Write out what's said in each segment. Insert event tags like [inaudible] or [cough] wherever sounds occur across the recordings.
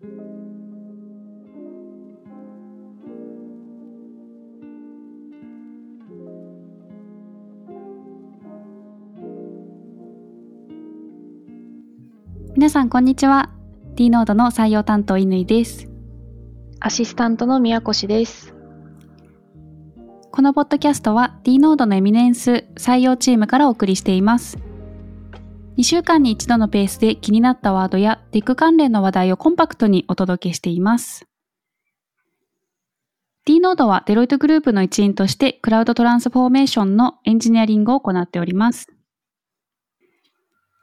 皆さんこんにちは。D ノードの採用担当乾です。アシスタントの宮越です。このポッドキャストは D ノードのエミネンス採用チームからお送りしています2週間に一度のペースで気になったワードやテック関連の話題をコンパクトにお届けしています。D ノードはデロイトグループの一員としてクラウドトランスフォーメーションのエンジニアリングを行っております。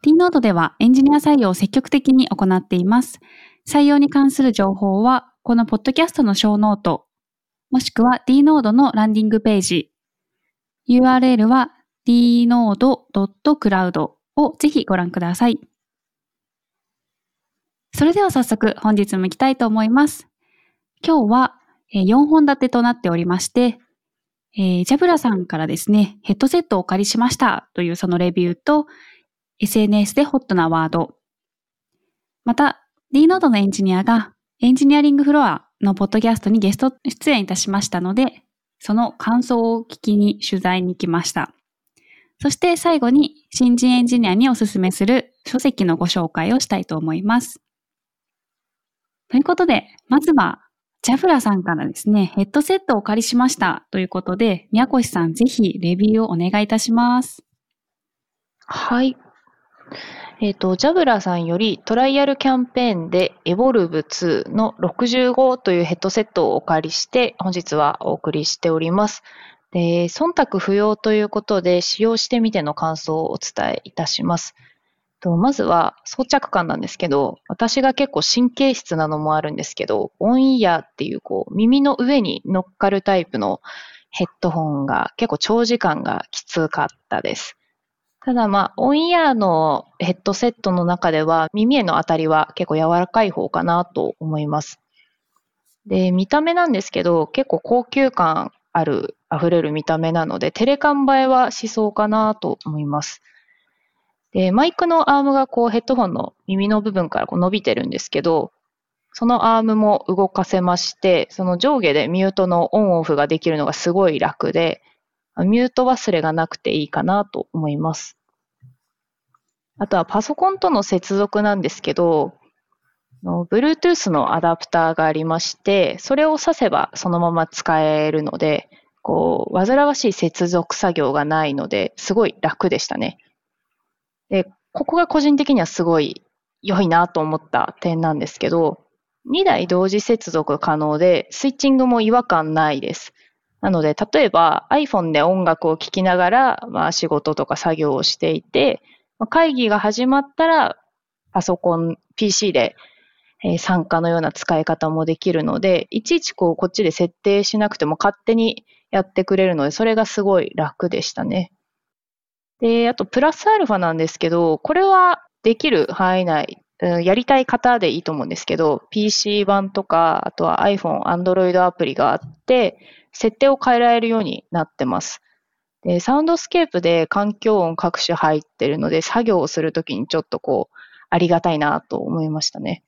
T ノードではエンジニア採用を積極的に行っています。採用に関する情報は、このポッドキャストのショーノート、もしくは D ノードのランディングページ、URL は dnode.cloud をぜひご覧ください。それでは早速本日も行きたいと思います。今日は4本立てとなっておりまして、えー、ジャブラさんからですね、ヘッドセットをお借りしましたというそのレビューと、SNS でホットなワード。また、D ノードのエンジニアがエンジニアリングフロアのポッドキャストにゲスト出演いたしましたので、その感想を聞きに取材に行きました。そして最後に新人エンジニアにおすすめする書籍のご紹介をしたいと思います。ということで、まずはジャフラさんからですね、ヘッドセットをお借りしましたということで、宮越さんぜひレビューをお願いいたします。はい。えっ、ー、と、ジャブラさんよりトライアルキャンペーンでエボルブ2の65というヘッドセットをお借りして本日はお送りしております。で、忖度不要ということで使用してみての感想をお伝えいたします。とまずは装着感なんですけど、私が結構神経質なのもあるんですけど、オンイヤーっていうこう耳の上に乗っかるタイプのヘッドホンが結構長時間がきつかったです。ただまあ、オンイヤーのヘッドセットの中では耳への当たりは結構柔らかい方かなと思います。で、見た目なんですけど、結構高級感ある、溢れる見た目なので、テレカン映えはしそうかなと思います。で、マイクのアームがこうヘッドホンの耳の部分からこう伸びてるんですけど、そのアームも動かせまして、その上下でミュートのオンオフができるのがすごい楽で、ミュート忘れがなくていいかなと思います。あとはパソコンとの接続なんですけど、Bluetooth のアダプターがありまして、それを挿せばそのまま使えるので、こう、煩わしい接続作業がないので、すごい楽でしたね。で、ここが個人的にはすごい良いなと思った点なんですけど、2台同時接続可能で、スイッチングも違和感ないです。なので、例えば iPhone で音楽を聴きながら、まあ、仕事とか作業をしていて、会議が始まったら、パソコン、PC で、え参加のような使い方もできるので、いちいちこう、こっちで設定しなくても勝手にやってくれるので、それがすごい楽でしたね。で、あと、プラスアルファなんですけど、これはできる範囲内、うん、やりたい方でいいと思うんですけど、PC 版とか、あとは iPhone、Android アプリがあって、設定を変えられるようになってます。で、サウンドスケープで環境音各種入ってるので、作業をするときにちょっとこう、ありがたいなと思いましたね。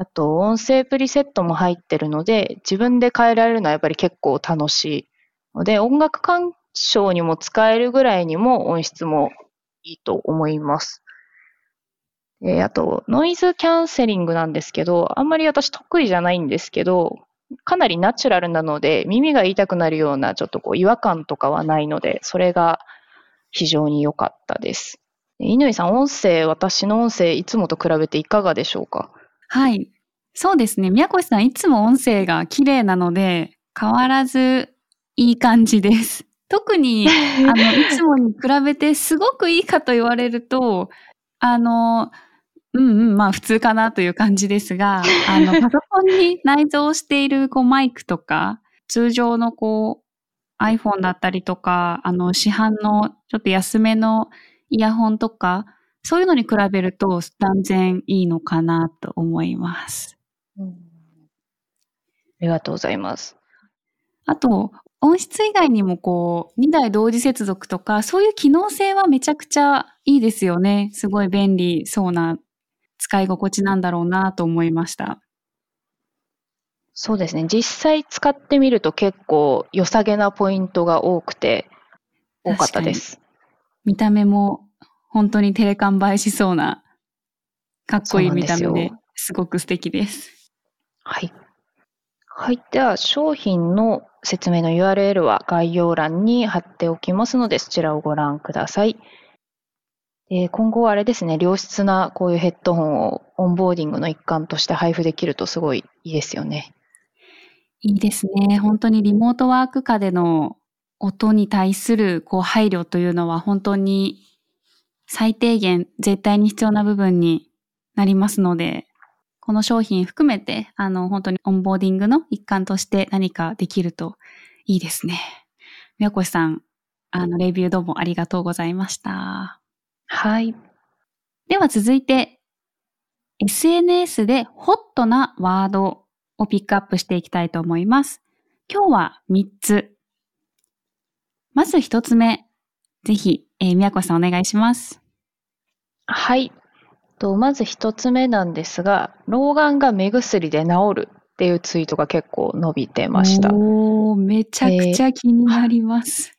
あと、音声プリセットも入ってるので、自分で変えられるのはやっぱり結構楽しいので、音楽鑑賞にも使えるぐらいにも音質もいいと思います。えあと、ノイズキャンセリングなんですけど、あんまり私得意じゃないんですけど、かなりナチュラルなので、耳が痛くなるようなちょっとこう違和感とかはないので、それが非常に良かったです。乾さん、音声、私の音声、いつもと比べていかがでしょうか？はい。そうですね。宮越さん、いつも音声が綺麗なので、変わらずいい感じです。[laughs] 特に、[laughs] あの、いつもに比べてすごくいいかと言われると、あの、うんうん、まあ普通かなという感じですが、あの、[laughs] パソコンに内蔵しているこうマイクとか、通常のこう iPhone だったりとか、あの市販のちょっと安めのイヤホンとか、そういうのに比べると断然いいのかなと思います。うん、ありがとうございます。あと、音質以外にもこう、2台同時接続とか、そういう機能性はめちゃくちゃいいですよね。すごい便利そうな使い心地なんだろうなと思いました。そうですね。実際使ってみると結構良さげなポイントが多くて、多かったです。見た目も本当にテレカン映えしそうな、かっこいい見た目ですごく素敵です。はい。はい。では、商品の説明の URL は概要欄に貼っておきますので、そちらをご覧ください。えー今後はあれですね、良質なこういうヘッドホンをオンボーディングの一環として配布できるとすごいいいですよね。いいですね。本当にリモートワーク下での音に対するこう配慮というのは本当に最低限絶対に必要な部分になりますので、この商品含めて、あの、本当にオンボーディングの一環として何かできるといいですね。宮越さん、あの、レビューどうもありがとうございました。はい。では続いて、SNS でホットなワードをピックアップしていきたいと思います。今日は3つ。まず1つ目。ぜひ、えー、宮越さんお願いします。はい。とまず一つ目なんですが、老眼が目薬で治るっていうツイートが結構伸びてました。おー、めちゃくちゃ気になります。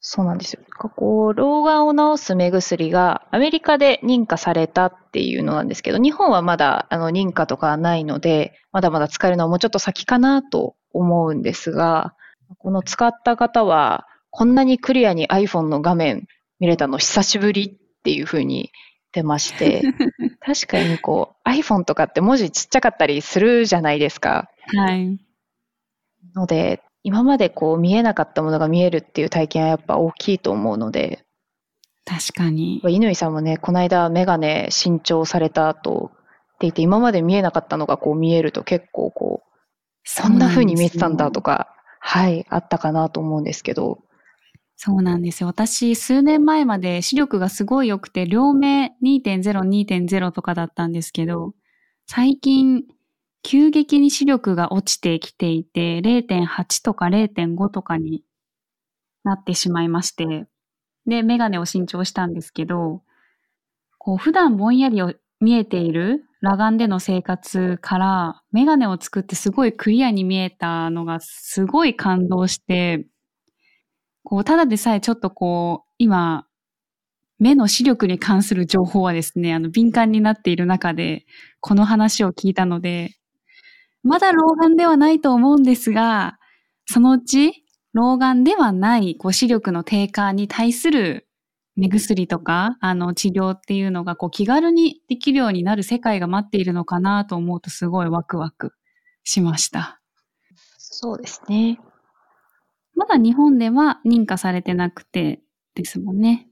そうなんですよ。こう、老眼を治す目薬がアメリカで認可されたっていうのなんですけど、日本はまだあの認可とかはないので、まだまだ使えるのはもうちょっと先かなと思うんですが、この使った方は、こんなにクリアに iPhone の画面見れたの久しぶりっていう風に言ってまして、[laughs] 確かにこう iPhone とかって文字ちっちゃかったりするじゃないですか。はい。ので、今までこう見えなかったものが見えるっていう体験はやっぱ大きいと思うので、確かに。乾さんもね、この間メガネ新調された後って言って、今まで見えなかったのがこう見えると結構こう、そんな風に見えてたんだとか。か、はい、あったかなと思うんですけど、そうなんですよ。私、数年前まで視力がすごい良くて、両目2.0、2.0とかだったんですけど、最近、急激に視力が落ちてきていて、0.8とか0.5とかになってしまいまして、で、メガネを新調したんですけど、こう、普段ぼんやりを見えている裸眼での生活から、メガネを作ってすごいクリアに見えたのがすごい感動して、こう、ただでさえちょっとこう、今、目の視力に関する情報はですね、あの、敏感になっている中で、この話を聞いたので、まだ老眼ではないと思うんですが、そのうち、老眼ではない、こう、視力の低下に対する目薬とか、あの、治療っていうのが、こう、気軽にできるようになる世界が待っているのかなと思うと、すごいワクワクしました。そうですね。まだ日本では認可されてなくてですもんね。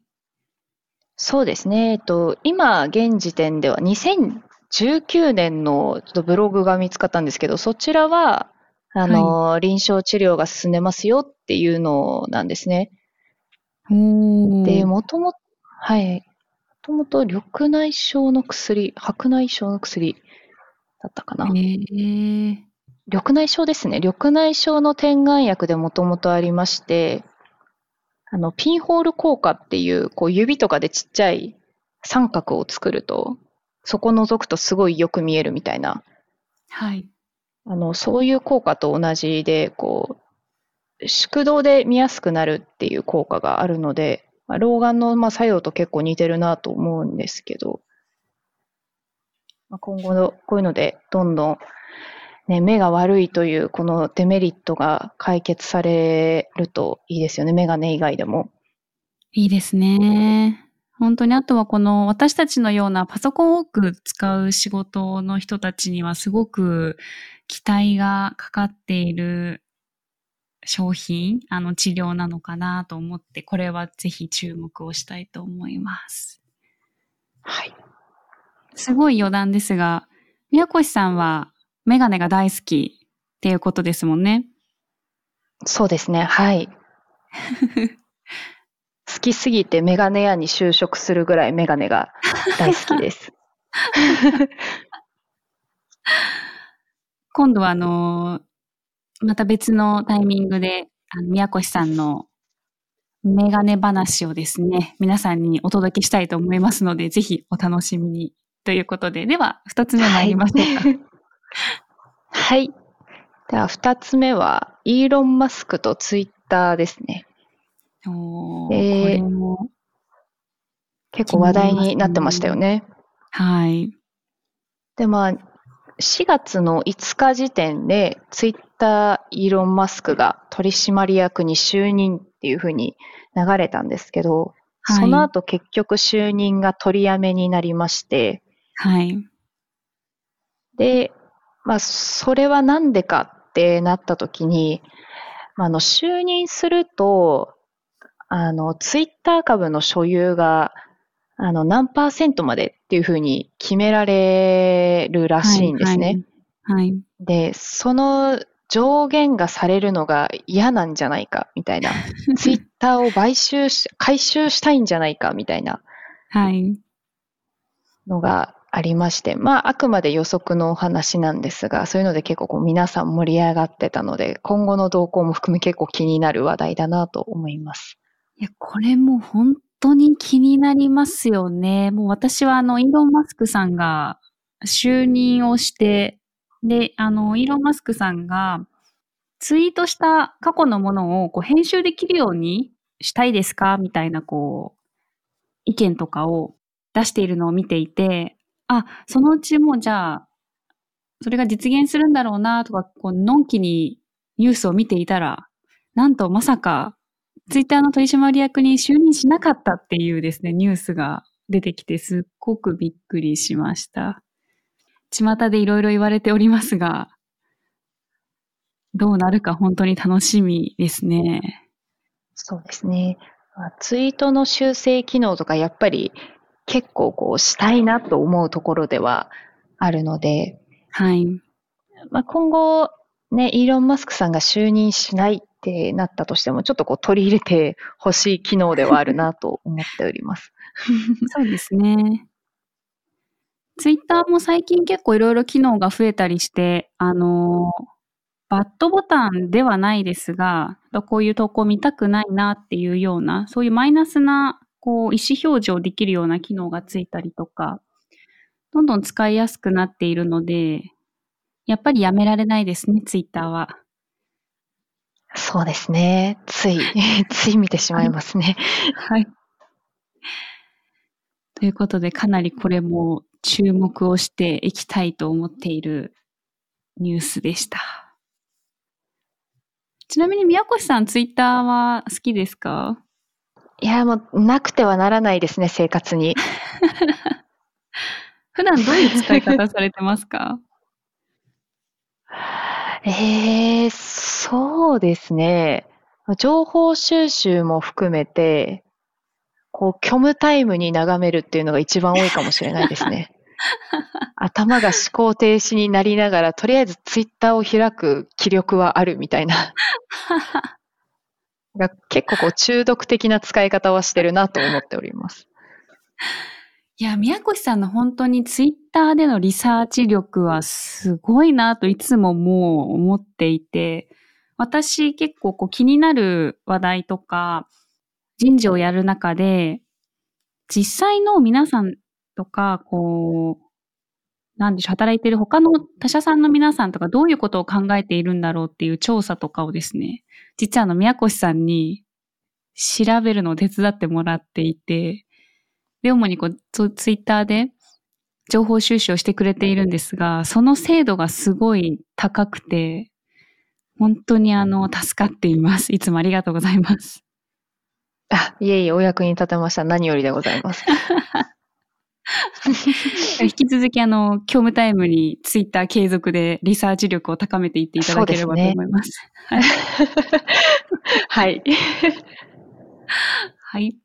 そうですね。えっと、今、現時点では2019年のちょっとブログが見つかったんですけど、そちらは、あの、臨床治療が進んでますよっていうのなんですね。おで、もともと、はい。もともと緑内障の薬、白内障の薬だったかな。へえ緑内障ですね。緑内障の点眼薬でもともとありまして、あの、ピンホール効果っていう、こう、指とかでちっちゃい三角を作ると、そこ覗くとすごいよく見えるみたいな、はい。あの、そういう効果と同じで、こう、宿動で見やすくなるっていう効果があるので、まあ、老眼のまあ作用と結構似てるなと思うんですけど、まあ、今後のこういうのでどんどん、ね、目が悪いというこのデメリットが解決されるといいですよね、メガネ以外でも。いいですね。本当にあとはこの私たちのようなパソコンを多く使う仕事の人たちにはすごく期待がかかっている商品、あの治療なのかなと思って、これはぜひ注目をしたいと思います。はい。すごい余談ですが、宮越さんはメガネが大好きっていうことですもんね。そうですね、はい。[laughs] 好きすぎてメガネ屋に就職するぐらいメガネが大好きです。[laughs] 今度はあの、また別のタイミングで、あの宮越さんのメガネ話をですね、皆さんにお届けしたいと思いますので、ぜひお楽しみにということで、では、二つ目参りましょうか。はい。では、二つ目は、イーロン・マスクとツイッターですね。おー、これも。結構話題になってましたよね。はい。で、まあ、4月の5日時点で、ツイッター、イーロン・マスクが取締役に就任っていうふうに流れたんですけど、はい、その後結局就任が取りやめになりまして、はい。で、まあ、それはなんでかってなった時に、まあ、の、就任すると、あの、ツイッター株の所有が、あの、何パーセントまでっていうふうに決められるらしいんですね。はい、はい、で、その上限がされるのが嫌なんじゃないかみたいな。ツイッターを買収し、回収したいんじゃないかみたいな。はい。のがありまして、まあ、あくまで予測のお話なんですが、そういうので結構こう皆さん盛り上がってたので、今後の動向も含め結構気になる話題だなと思います。いや、これも本当に気になりますよね。もう私はあの、イーロン・マスクさんが就任をして、で、あの、イーロン・マスクさんが、ツイートした過去のものをこう編集できるようにしたいですか？みたいな、こう、意見とかを出しているのを見ていて、あ、そのうちもじゃあ、それが実現するんだろうなとか、こう、のんきにニュースを見ていたら、なんとまさか、ツイッターの取締役に就任しなかったっていうですね、ニュースが出てきて、すっごくびっくりしました。巷でいろいろ言われておりますが、どうなるか本当に楽しみですね。そうですね。ツイートの修正機能とかやっぱり結構こうしたいなと思うところではあるので、はい。まあ、今後ね、イーロン・マスクさんが就任しないってなったとしても、ちょっとこう取り入れてほしい機能ではあるなと思っております。[laughs] そうですね。ツイッターも最近結構いろいろ機能が増えたりして、あのー、バットボタンではないですが、こういう投稿見たくないなっていうような、そういうマイナスなこう意思表示をできるような機能がついたりとか、どんどん使いやすくなっているので、やっぱりやめられないですね、ツイッターは。そうですね。つい、[laughs] つい見てしまいますね。はい。ということで、かなりこれも注目をしていきたいと思っているニュースでした。ちなみに宮越さん、ツイッターは好きですか？いや、もう、なくてはならないですね、生活に。[laughs] 普段どういう使い方されてますか？[laughs] えー、そうですね。情報収集も含めて、こう、虚無タイムに眺めるっていうのが一番多いかもしれないですね。[laughs] 頭が思考停止になりながら、とりあえずツイッターを開く気力はあるみたいな。が結構こう中毒的な使い方はしてるなと思っております。いや、宮越さんの本当にツイッターでのリサーチ力はすごいなといつももう思っていて、私結構こう気になる話題とか、人事をやる中で、実際の皆さんとか、こう、なんでしょう、働いている他の他社さんの皆さんとかどういうことを考えているんだろうっていう調査とかをですね、実はあの、宮越さんに調べるのを手伝ってもらっていて、で、主にこう、ツイッターで情報収集をしてくれているんですが、その精度がすごい高くて、本当にあの、助かっています。いつもありがとうございます。あ、いえいえ、お役に立てました。何よりでございます。[laughs] [laughs] 引き続き、あの、業務タイムにツイッター継続でリサーチ力を高めていっていただければと思います。す [laughs] ね、はい。はい。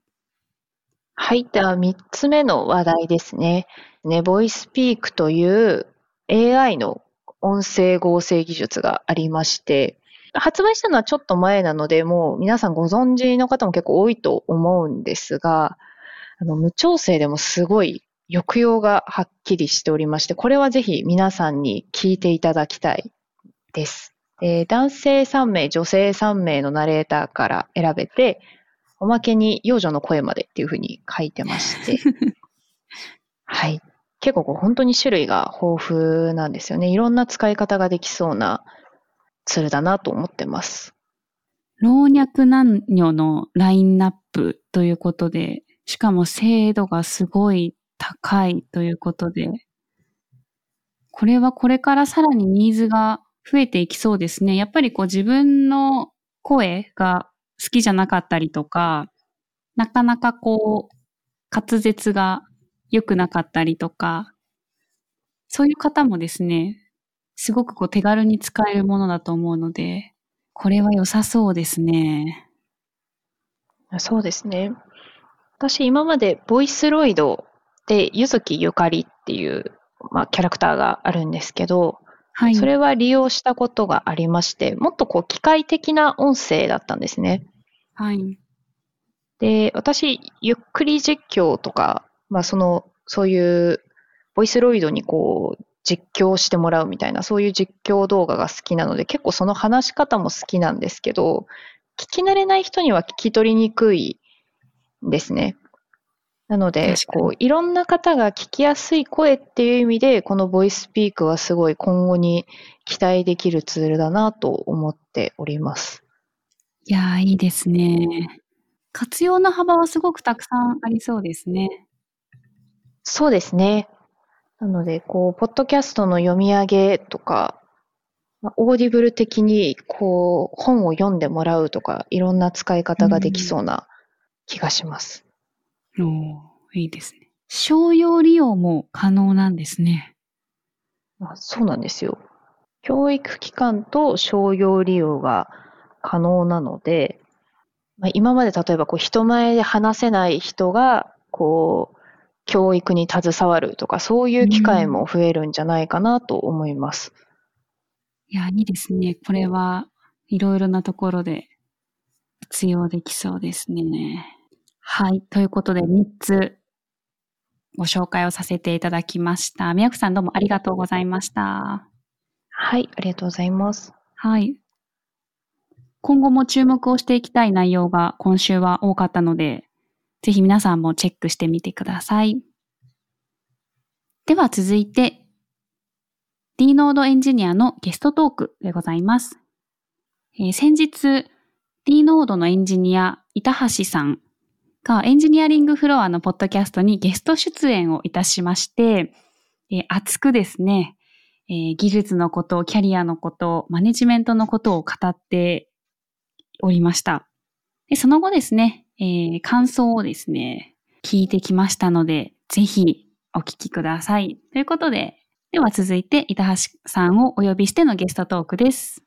はい。では、3つ目の話題ですね。ね、ボイスピークという AI の音声合成技術がありまして、発売したのはちょっと前なので、もう皆さんご存知の方も結構多いと思うんですが、あの無調整でもすごい抑揚がはっきりしておりまして、これはぜひ皆さんに聞いていただきたいです。で男性3名、女性3名のナレーターから選べて、おまけに幼女の声までっていうふうに書いてまして、[laughs] はい。結構こう本当に種類が豊富なんですよね。いろんな使い方ができそうなツールだなと思ってます。老若男女のラインナップということで、しかも精度がすごい高いということで、これはこれからさらにニーズが増えていきそうですね。やっぱりこう自分の声が好きじゃなかったりとか、なかなかこう滑舌が良くなかったりとか、そういう方もですね、すごくこう手軽に使えるものだと思うので、これは良さそうですね。そうですね。私今までボイスロイドでゆずきゆかりっていう、まあ、キャラクターがあるんですけど、はい、それは利用したことがありまして、もっとこう機械的な音声だったんですね。はい。で、私、ゆっくり実況とか、まあその、そういうボイスロイドにこう実況してもらうみたいな、そういう実況動画が好きなので、結構その話し方も好きなんですけど、聞き慣れない人には聞き取りにくいんですね。なので、こう、いろんな方が聞きやすい声っていう意味で、このボイスピークはすごい今後に期待できるツールだなと思っております。いやー、いいですね。活用の幅はすごくたくさんありそうですね。そうですね。なので、こう、ポッドキャストの読み上げとか、オーディブル的に、こう、本を読んでもらうとか、いろんな使い方ができそうな気がします。うん、おいいですね。商用利用も可能なんですね。あそうなんですよ。教育機関と商用利用が可能なので、まあ、今まで例えばこう人前で話せない人が、こう、教育に携わるとか、そういう機会も増えるんじゃないかなと思います。いや、いいですね。これはいろいろなところで活用できそうですね。はい。ということで、3つご紹介をさせていただきました。宮子さんどうもありがとうございました。はい、ありがとうございます。はい。今後も注目をしていきたい内容が今週は多かったので、ぜひ皆さんもチェックしてみてください。では続いて、d ノードエンジニアのゲストトークでございます。えー、先日、d ノードのエンジニア、板橋さんがエンジニアリングフロアのポッドキャストにゲスト出演をいたしまして、えー、熱くですね、えー、技術のこと、キャリアのこと、マネジメントのことを語っておりました。でその後ですね、えー、感想をですね、聞いてきましたので、ぜひお聞きください。ということで、では続いて、板橋さんをお呼びしてのゲストトークです。